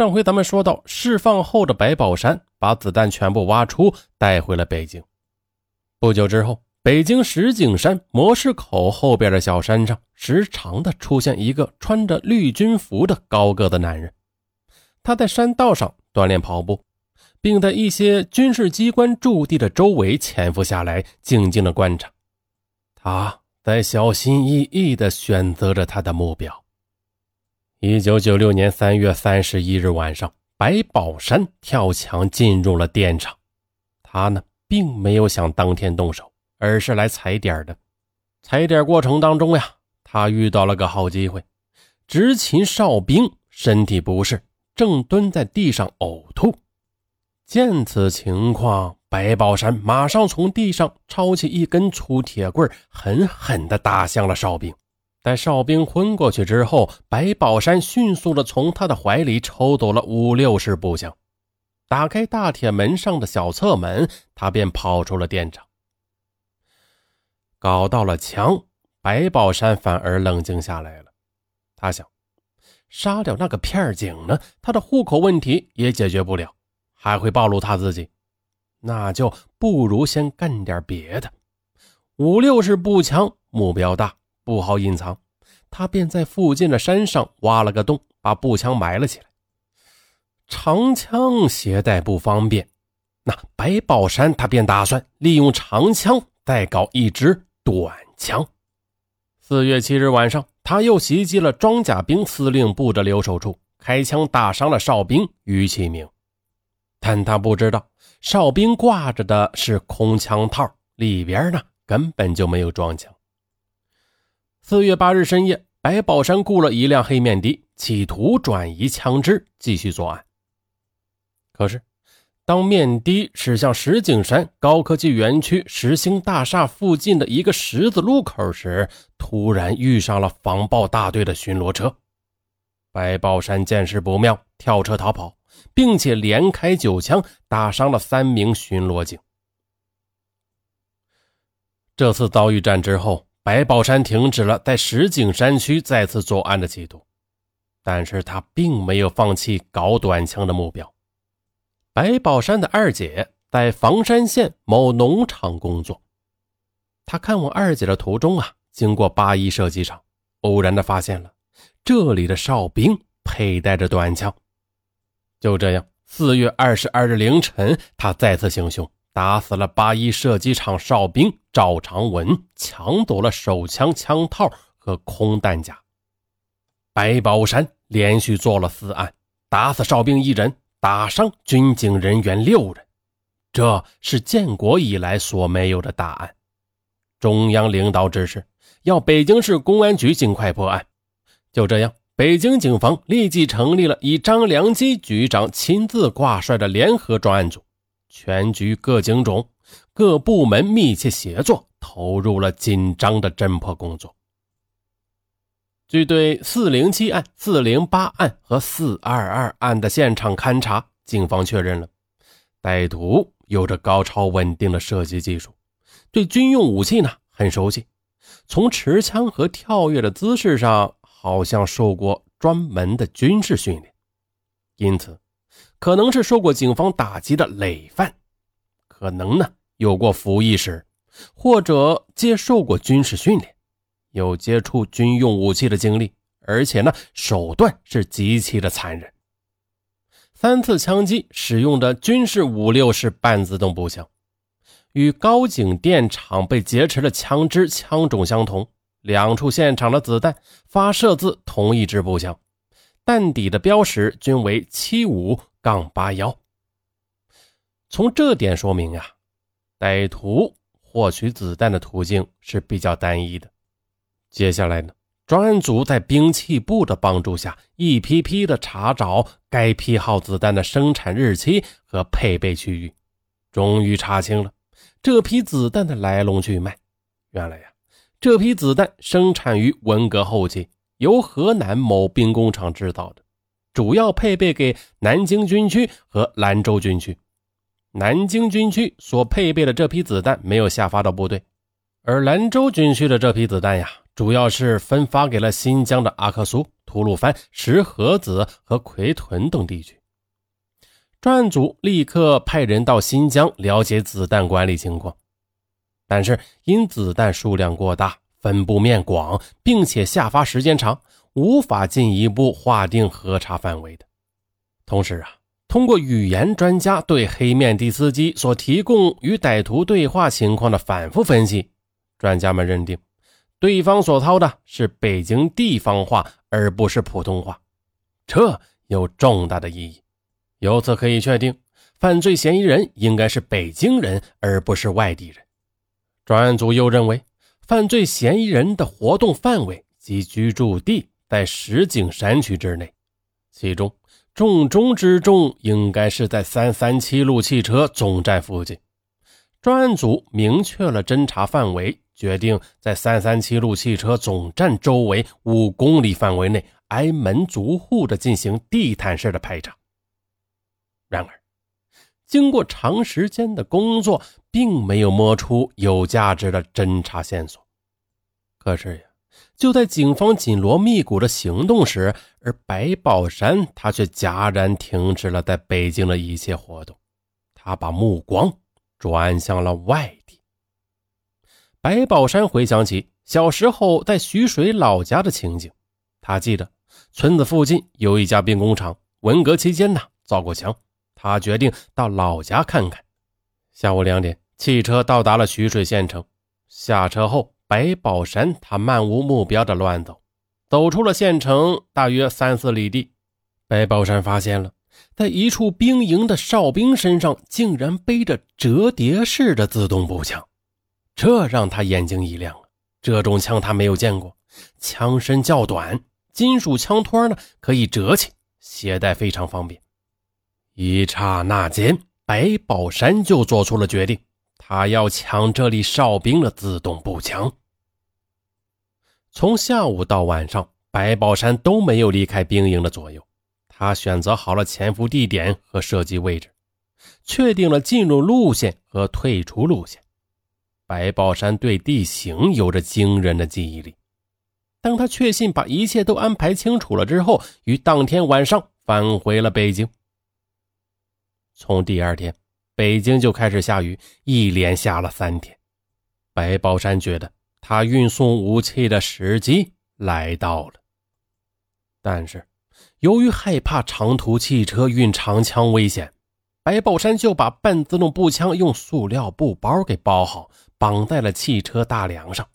上回咱们说到，释放后的白宝山把子弹全部挖出，带回了北京。不久之后，北京石景山模式口后边的小山上，时常的出现一个穿着绿军服的高个的男人。他在山道上锻炼跑步，并在一些军事机关驻地的周围潜伏下来，静静的观察。他在小心翼翼地选择着他的目标。一九九六年三月三十一日晚上，白宝山跳墙进入了电厂。他呢，并没有想当天动手，而是来踩点的。踩点过程当中呀，他遇到了个好机会。执勤哨兵身体不适，正蹲在地上呕吐。见此情况，白宝山马上从地上抄起一根粗铁棍，狠狠地打向了哨兵。待哨兵昏过去之后，白宝山迅速的从他的怀里抽走了五六式步枪，打开大铁门上的小侧门，他便跑出了电厂。搞到了枪，白宝山反而冷静下来了。他想，杀掉那个片警呢，他的户口问题也解决不了，还会暴露他自己，那就不如先干点别的。五六式步枪，目标大。不好隐藏，他便在附近的山上挖了个洞，把步枪埋了起来。长枪携带不方便，那白宝山他便打算利用长枪再搞一支短枪。四月七日晚上，他又袭击了装甲兵司令部的留守处，开枪打伤了哨兵于启明。但他不知道，哨兵挂着的是空枪套，里边呢根本就没有装枪。四月八日深夜，白宝山雇了一辆黑面的，企图转移枪支，继续作案。可是，当面的驶向石景山高科技园区石兴大厦附近的一个十字路口时，突然遇上了防暴大队的巡逻车。白宝山见势不妙，跳车逃跑，并且连开九枪，打伤了三名巡逻警。这次遭遇战之后。白宝山停止了在石景山区再次作案的企图，但是他并没有放弃搞短枪的目标。白宝山的二姐在房山县某农场工作，他看望二姐的途中啊，经过八一射击场，偶然的发现了这里的哨兵佩戴着短枪。就这样，四月二十二日凌晨，他再次行凶。打死了八一射击场哨兵赵长文，抢走了手枪枪套和空弹夹。白宝山连续做了四案，打死哨兵一人，打伤军警人员六人，这是建国以来所没有的大案。中央领导指示，要北京市公安局尽快破案。就这样，北京警方立即成立了以张良基局长亲自挂帅的联合专案组。全局各警种、各部门密切协作，投入了紧张的侦破工作。据对四零七案、四零八案和四二二案的现场勘查，警方确认了歹徒有着高超稳定的射击技术，对军用武器呢很熟悉，从持枪和跳跃的姿势上，好像受过专门的军事训练，因此。可能是受过警方打击的累犯，可能呢有过服役史，或者接受过军事训练，有接触军用武器的经历，而且呢手段是极其的残忍。三次枪击使用的军事五六式半自动步枪，与高井电厂被劫持的枪支枪种相同，两处现场的子弹发射自同一支步枪，弹底的标识均为七五。杠八幺。从这点说明呀，歹徒获取子弹的途径是比较单一的。接下来呢，专案组在兵器部的帮助下，一批批的查找该批号子弹的生产日期和配备区域，终于查清了这批子弹的来龙去脉。原来呀，这批子弹生产于文革后期，由河南某兵工厂制造的。主要配备给南京军区和兰州军区。南京军区所配备的这批子弹没有下发到部队，而兰州军区的这批子弹呀，主要是分发给了新疆的阿克苏、吐鲁番、石河子和奎屯等地区。专案组立刻派人到新疆了解子弹管理情况，但是因子弹数量过大、分布面广，并且下发时间长，无法进一步划定核查范围的。同时啊。通过语言专家对黑面的司机所提供与歹徒对话情况的反复分析，专家们认定，对方所操的是北京地方话，而不是普通话，这有重大的意义。由此可以确定，犯罪嫌疑人应该是北京人，而不是外地人。专案组又认为，犯罪嫌疑人的活动范围及居住地在石景山区之内，其中。重中之重应该是在三三七路汽车总站附近。专案组明确了侦查范围，决定在三三七路汽车总站周围五公里范围内挨门逐户的进行地毯式的排查。然而，经过长时间的工作，并没有摸出有价值的侦查线索。可是呀。就在警方紧锣密鼓的行动时，而白宝山他却戛然停止了在北京的一切活动，他把目光转向了外地。白宝山回想起小时候在徐水老家的情景，他记得村子附近有一家兵工厂，文革期间呢造过枪，他决定到老家看看。下午两点，汽车到达了徐水县城，下车后。白宝山他漫无目标的乱走，走出了县城大约三四里地，白宝山发现了，在一处兵营的哨兵身上竟然背着折叠式的自动步枪，这让他眼睛一亮！这种枪他没有见过，枪身较短，金属枪托呢可以折起，携带非常方便。一刹那间，白宝山就做出了决定，他要抢这里哨兵的自动步枪。从下午到晚上，白宝山都没有离开兵营的左右。他选择好了潜伏地点和射击位置，确定了进入路线和退出路线。白宝山对地形有着惊人的记忆力。当他确信把一切都安排清楚了之后，于当天晚上返回了北京。从第二天，北京就开始下雨，一连下了三天。白宝山觉得。他运送武器的时机来到了，但是由于害怕长途汽车运长枪危险，白宝山就把半自动步枪用塑料布包给包好，绑在了汽车大梁上，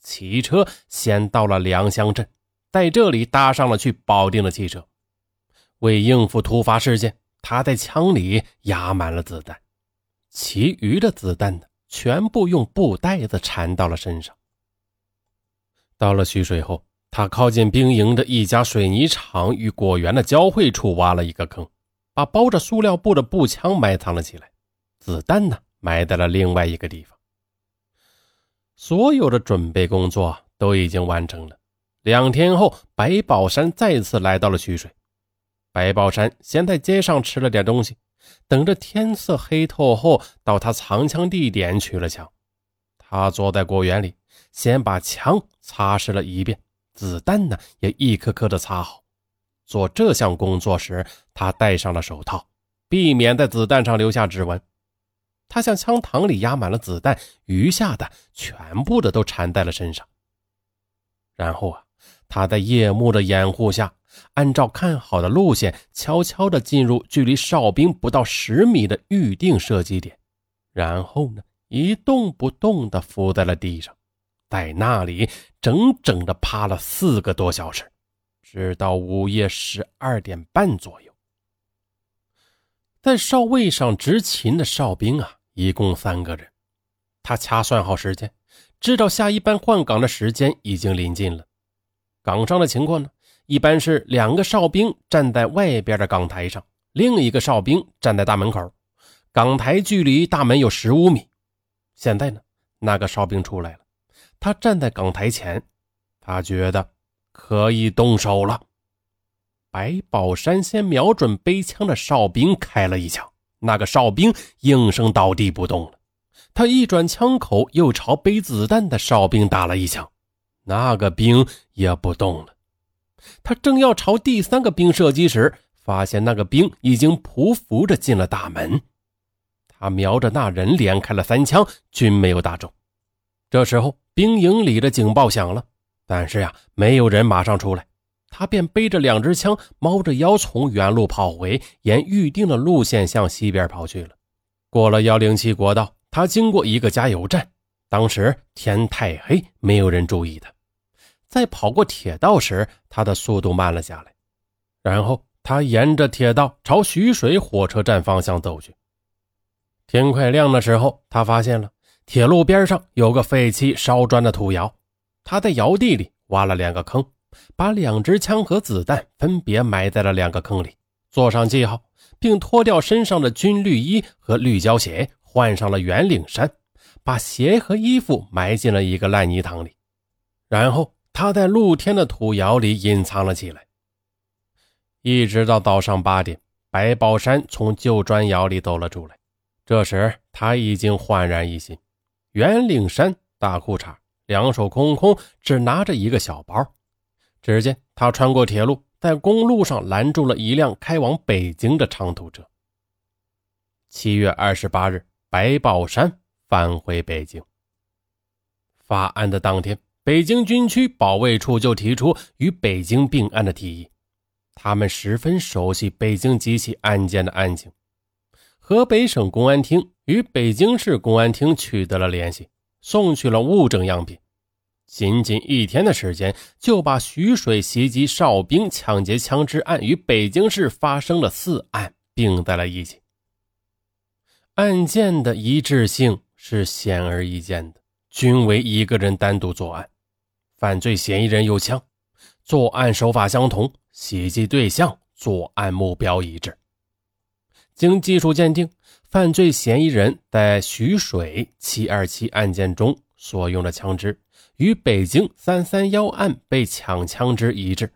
骑车先到了良乡镇，在这里搭上了去保定的汽车。为应付突发事件，他在枪里压满了子弹，其余的子弹呢，全部用布袋子缠到了身上。到了徐水后，他靠近兵营的一家水泥厂与果园的交汇处挖了一个坑，把包着塑料布的步枪埋藏了起来，子弹呢埋在了另外一个地方。所有的准备工作都已经完成了。两天后，白宝山再次来到了徐水。白宝山先在街上吃了点东西，等着天色黑透后，到他藏枪地点取了枪。他坐在果园里。先把枪擦拭了一遍，子弹呢也一颗颗的擦好。做这项工作时，他戴上了手套，避免在子弹上留下指纹。他向枪膛里压满了子弹，余下的全部的都缠在了身上。然后啊，他在夜幕的掩护下，按照看好的路线，悄悄地进入距离哨兵不到十米的预定射击点，然后呢，一动不动地伏在了地上。在那里整整的趴了四个多小时，直到午夜十二点半左右。在哨位上执勤的哨兵啊，一共三个人。他掐算好时间，知道下一班换岗的时间已经临近了。岗上的情况呢，一般是两个哨兵站在外边的岗台上，另一个哨兵站在大门口。岗台距离大门有十五米。现在呢，那个哨兵出来了。他站在岗台前，他觉得可以动手了。白宝山先瞄准背枪的哨兵开了一枪，那个哨兵应声倒地不动了。他一转枪口，又朝背子弹的哨兵打了一枪，那个兵也不动了。他正要朝第三个兵射击时，发现那个兵已经匍匐着进了大门。他瞄着那人连开了三枪，均没有打中。这时候，兵营里的警报响了，但是呀，没有人马上出来。他便背着两支枪，猫着腰从原路跑回，沿预定的路线向西边跑去了。过了幺零七国道，他经过一个加油站。当时天太黑，没有人注意他。在跑过铁道时，他的速度慢了下来。然后他沿着铁道朝徐水火车站方向走去。天快亮的时候，他发现了铁路边上有个废弃烧砖的土窑。他在窑地里挖了两个坑。把两支枪和子弹分别埋在了两个坑里，做上记号，并脱掉身上的军绿衣和绿胶鞋，换上了圆领衫，把鞋和衣服埋进了一个烂泥塘里。然后他在露天的土窑里隐藏了起来，一直到早上八点，白宝山从旧砖窑里走了出来。这时他已经焕然一新，圆领衫、大裤衩，两手空空，只拿着一个小包。只见他穿过铁路，在公路上拦住了一辆开往北京的长途车。七月二十八日，白宝山返回北京。发案的当天，北京军区保卫处就提出与北京并案的提议。他们十分熟悉北京几起案件的案情。河北省公安厅与北京市公安厅取得了联系，送去了物证样品。仅仅一天的时间，就把徐水袭击哨兵、抢劫枪支案与北京市发生了四案并在了一起。案件的一致性是显而易见的，均为一个人单独作案，犯罪嫌疑人有枪，作案手法相同，袭击对象、作案目标一致。经技术鉴定，犯罪嫌疑人在徐水七二七案件中所用的枪支。与北京三三幺案被抢枪支一致，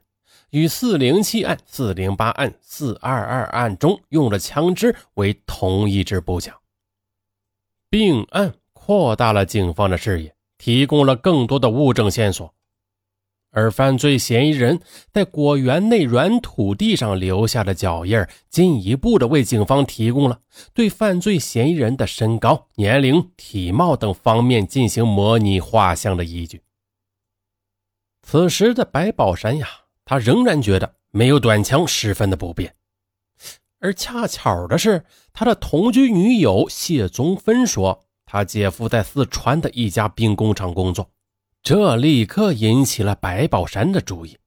与四零七案、四零八案、四二二案中用的枪支为同一支步枪。并案扩大了警方的视野，提供了更多的物证线索。而犯罪嫌疑人在果园内软土地上留下的脚印进一步的为警方提供了对犯罪嫌疑人的身高、年龄、体貌等方面进行模拟画像的依据。此时的白宝山呀，他仍然觉得没有短枪十分的不便，而恰巧的是，他的同居女友谢宗芬说，他姐夫在四川的一家兵工厂工作。这立刻引起了白宝山的注意。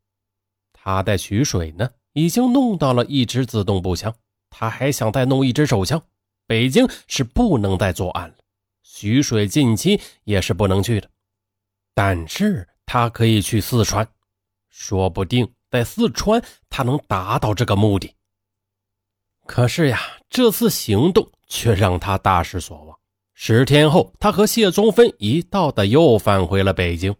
他在徐水呢，已经弄到了一支自动步枪，他还想再弄一支手枪。北京是不能再作案了，徐水近期也是不能去的。但是他可以去四川，说不定在四川他能达到这个目的。可是呀，这次行动却让他大失所望。十天后，他和谢宗芬一道的又返回了北京。